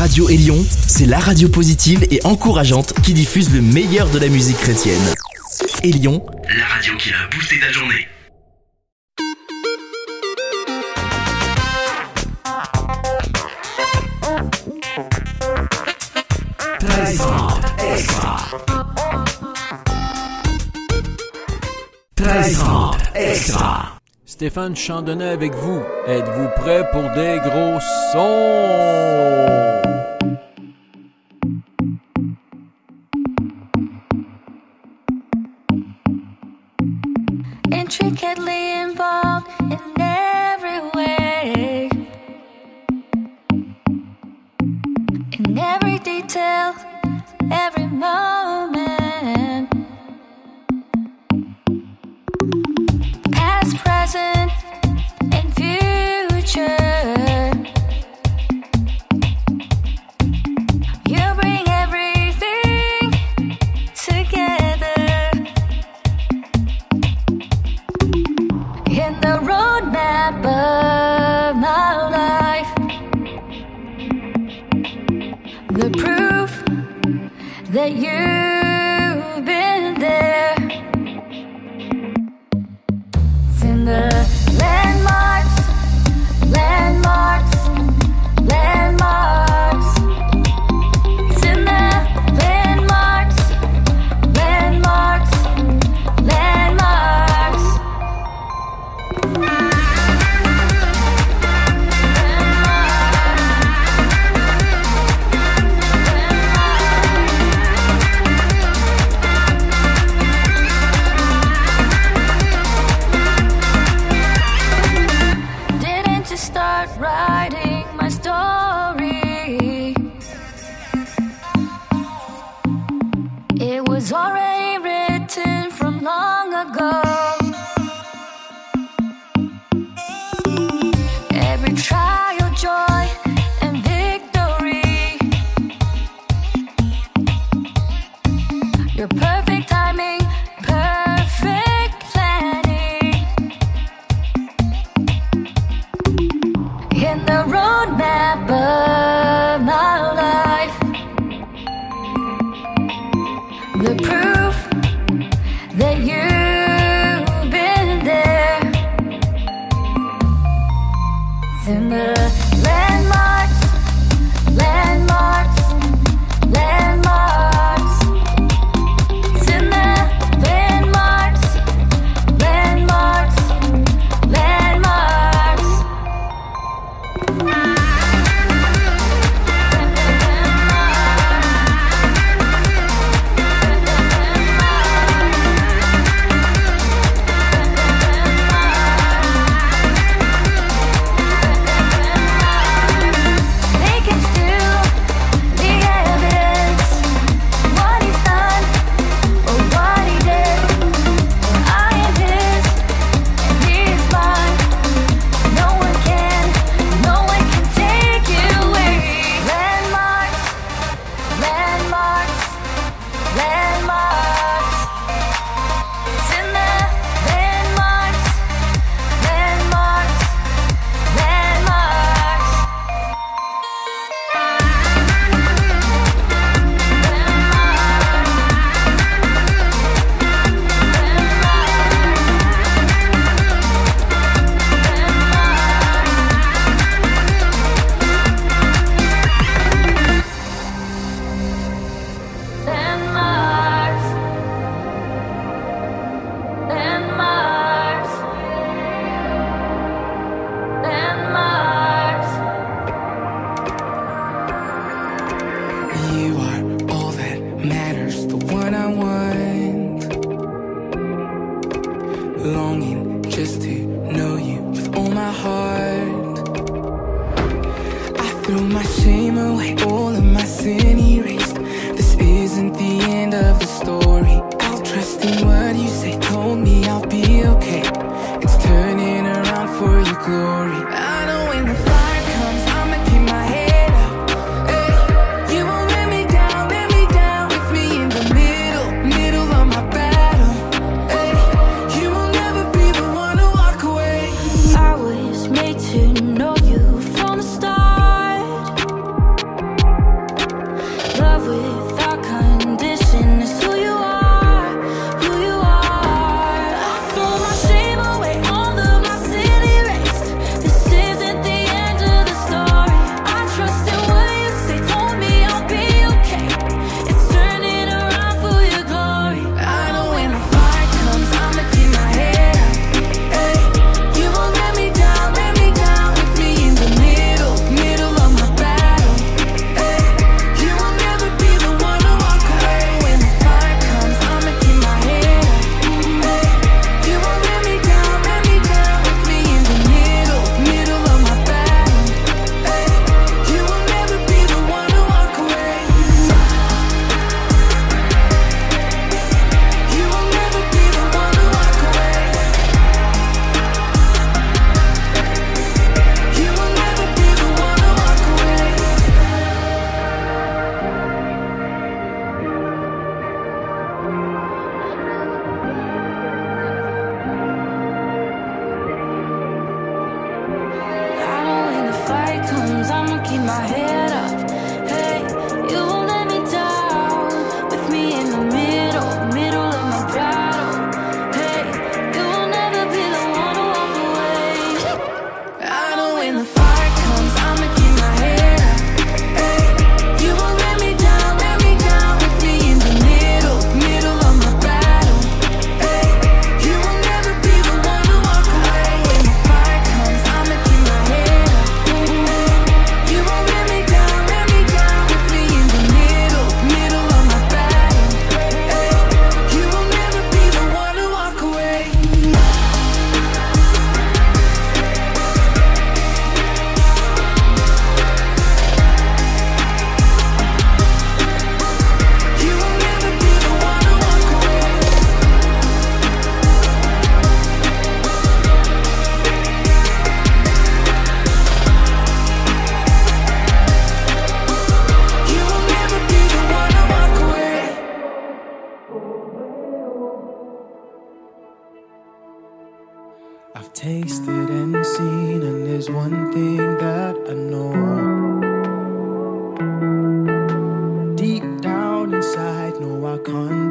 Radio Élion, c'est la radio positive et encourageante qui diffuse le meilleur de la musique chrétienne. Élion, la radio qui a boosté ta journée. extra. Stéphane Chandonnet avec vous. Êtes-vous prêt pour des gros sons? picture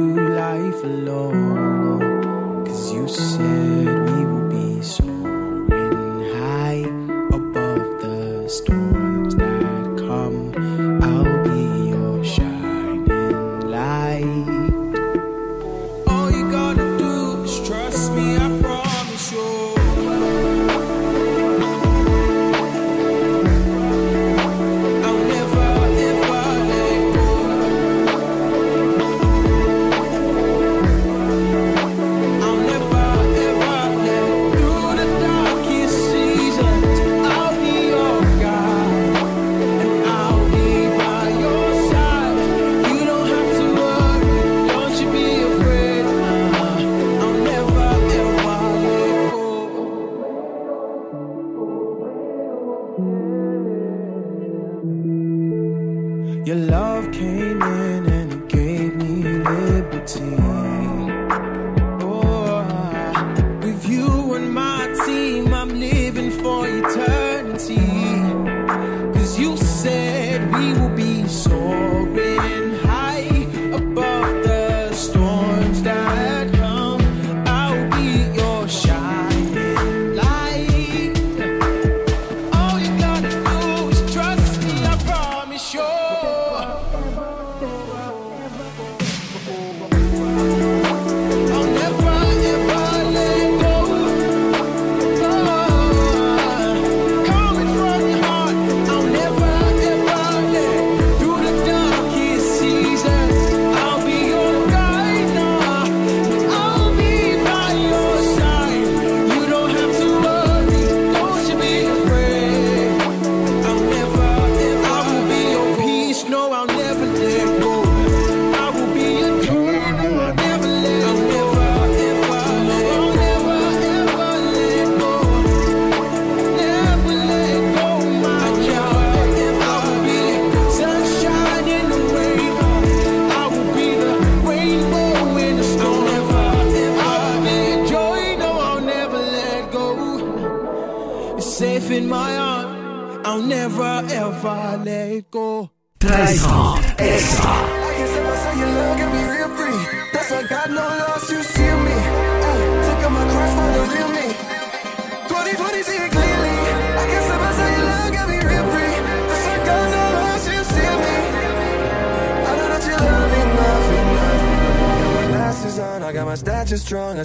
through life alone. Cause you said. Love came in and it gave me liberty.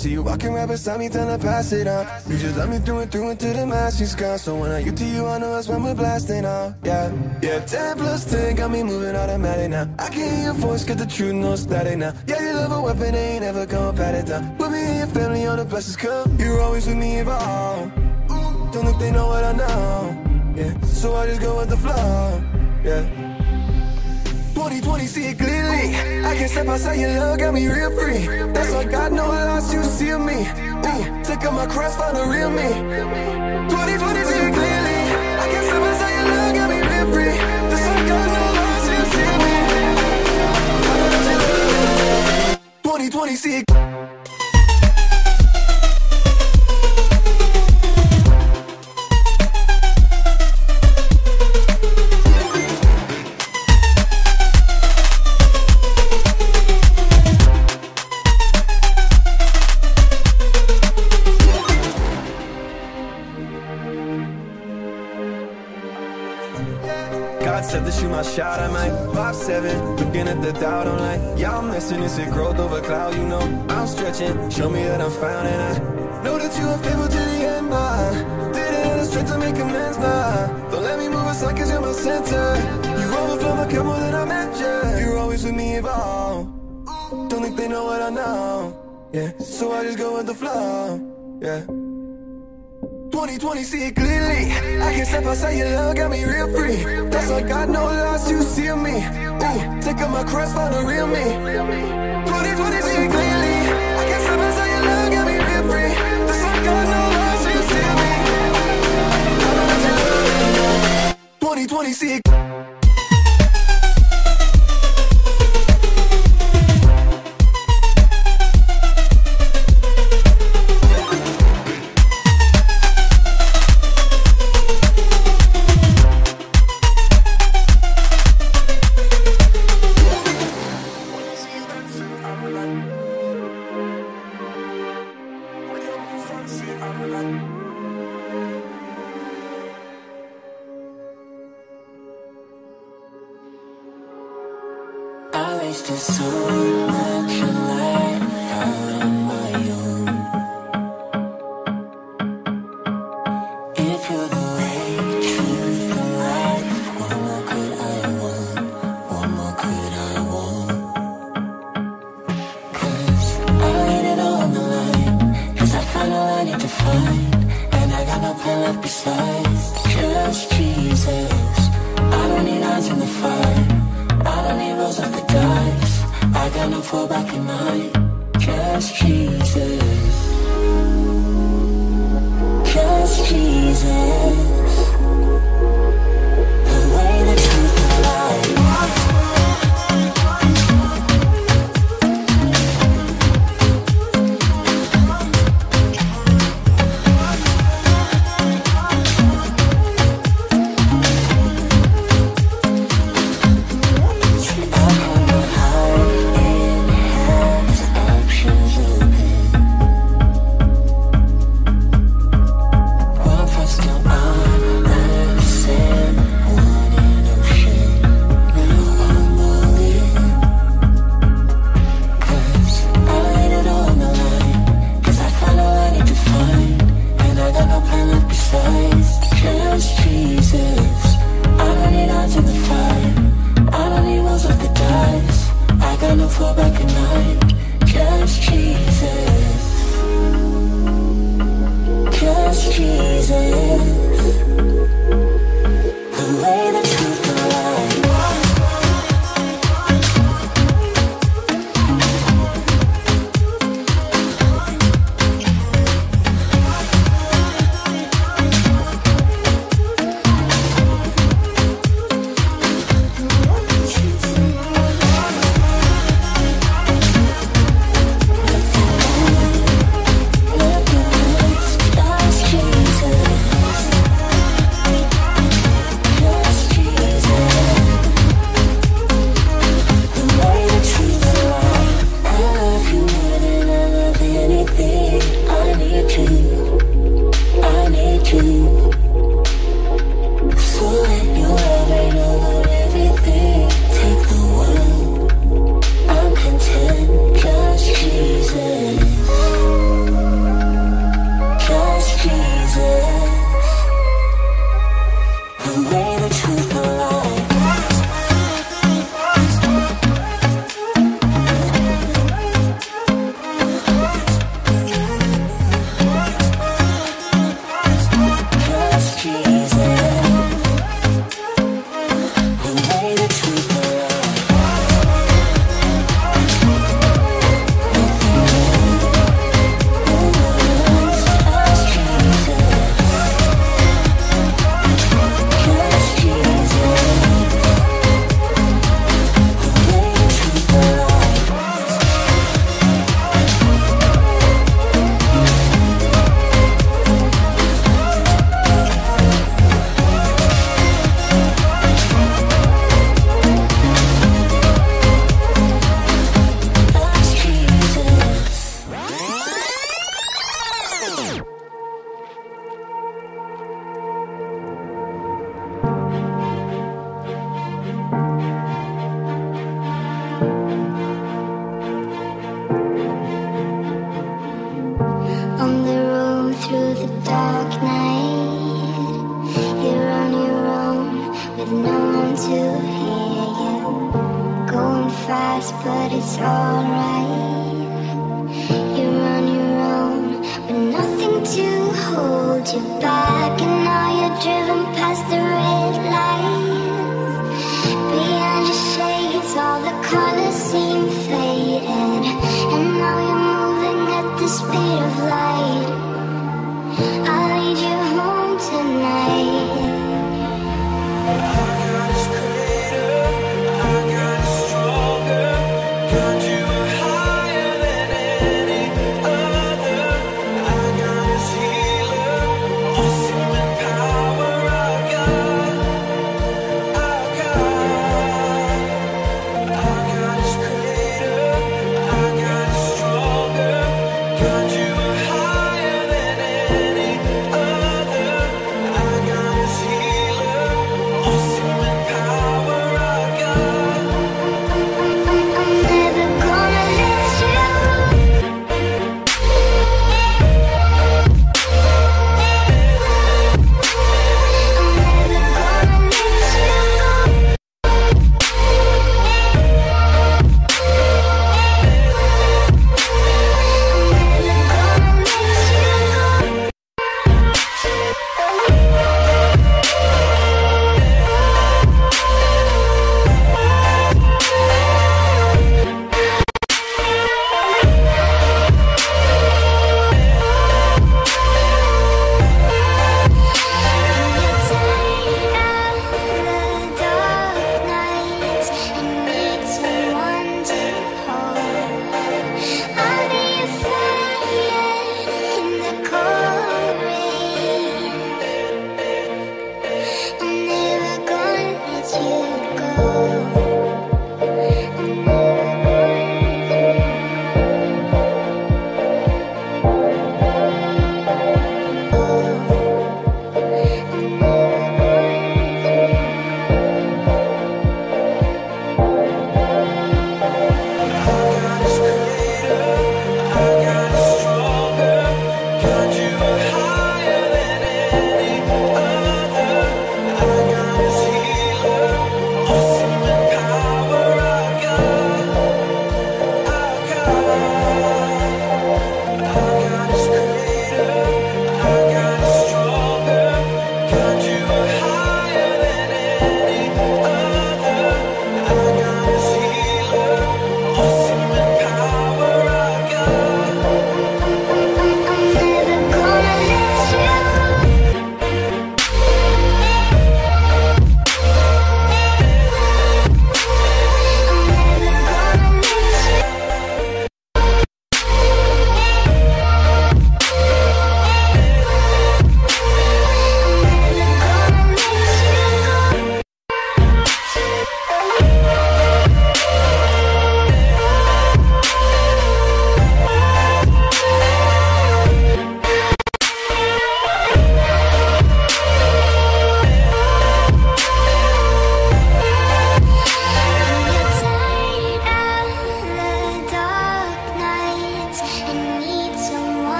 See you walking right beside me, trying to pass it on. You just love me through and through until the mask is gone. So when I get to you, I know that's when we're blasting off. Yeah, yeah, 10 plus 10 got me moving automatic now. I can hear your voice, get the truth, no static now. Yeah, you love a weapon, ain't ever gonna pat it down. Put me and your family on the blessings come. You're always with me involved. Ooh, don't think they know what I know. Yeah, so I just go with the flow. Yeah. 2020, see it clearly. I can step outside your love, got me real free. That's why God no loss, you see me. Ooh, took up my cross, found the real me. 2020, see it clearly. I can step outside your love, got me real free. That's why God no loss, you see me. 2020, see it. God said to shoot my shot, I might pop seven. Looking at the doubt, I'm like, yeah, I'm messing this it growth over cloud, you know. I'm stretching, show me that I'm found, and I know that you are faithful to the end, nah. Did it in the strength to make amends, nah. Don't let me move aside, cause you're my center. You overflow my cup more than I measure. You're always with me involved. Don't think they know what I know. Yeah, so I just go with the flow. Yeah. 2020, see it clearly. I can step outside your love, got me real free. That's why God no loss, you see me. Ooh, take up my cross, find the real me. 2020, see it clearly. I can step outside your love, got me real free. That's why God no loss, you see me. 2020, see it. fall back in my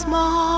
small.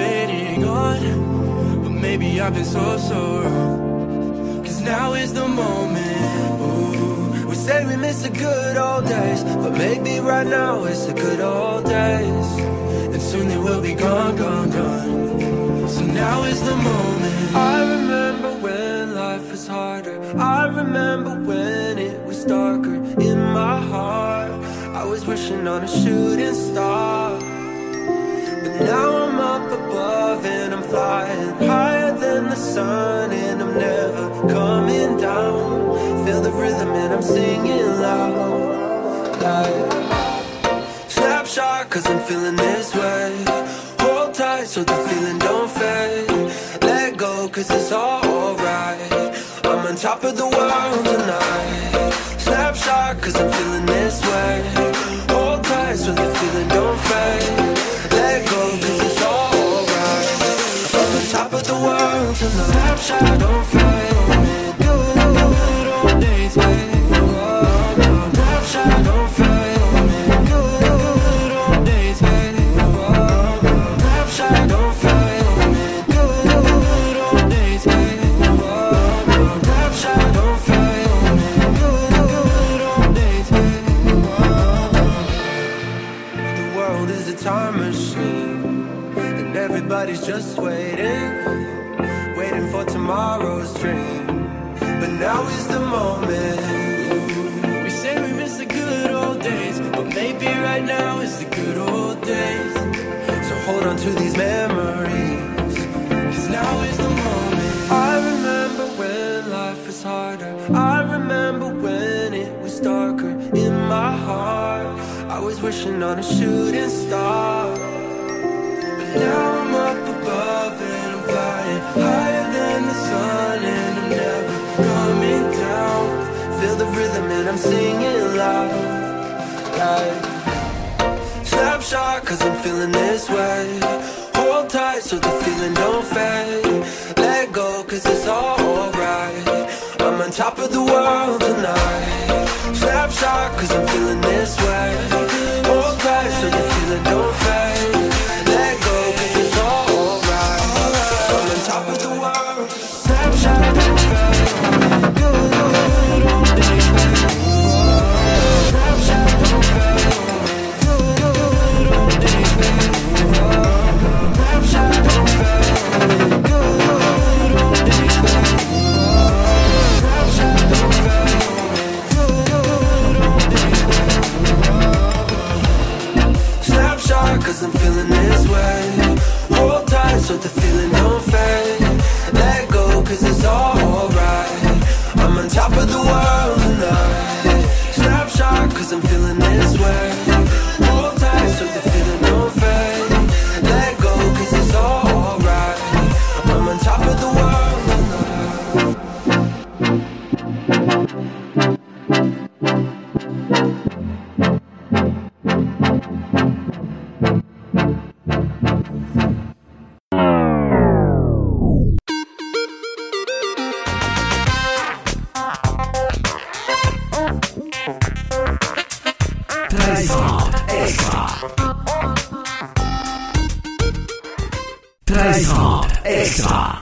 waiting on. But maybe I've been so, so wrong Cause now is the moment, Ooh. We say we miss the good old days But maybe right now it's the good old days. And soon they will be gone, gone, gone. So now is the moment. I remember when life was harder. I remember when it was darker In my heart. I was wishing on a shooting star. Now I'm up above and I'm flying higher than the sun, and I'm never coming down. Feel the rhythm and I'm singing loud. Like snapshot, cause I'm feeling this way. Hold tight so the feeling don't fade. Let go, cause it's all alright. I'm on top of the world tonight. Snapshot, cause I'm feeling this way. Hold tight so the feeling don't fade. Tonight. To these memories, cause now is the moment. I remember when life was harder. I remember when it was darker in my heart. I was wishing on a shooting star. But now I'm up above and I'm flying higher than the sun, and I'm never coming down. Feel the rhythm and I'm singing loud. Like snapshot, cause I'm feeling this way. Hold tight so the feeling don't fade. Let go, cause it's alright. I'm on top of the world tonight. Snapshot, cause I'm feeling this way. Hold tight so the feeling don't fade.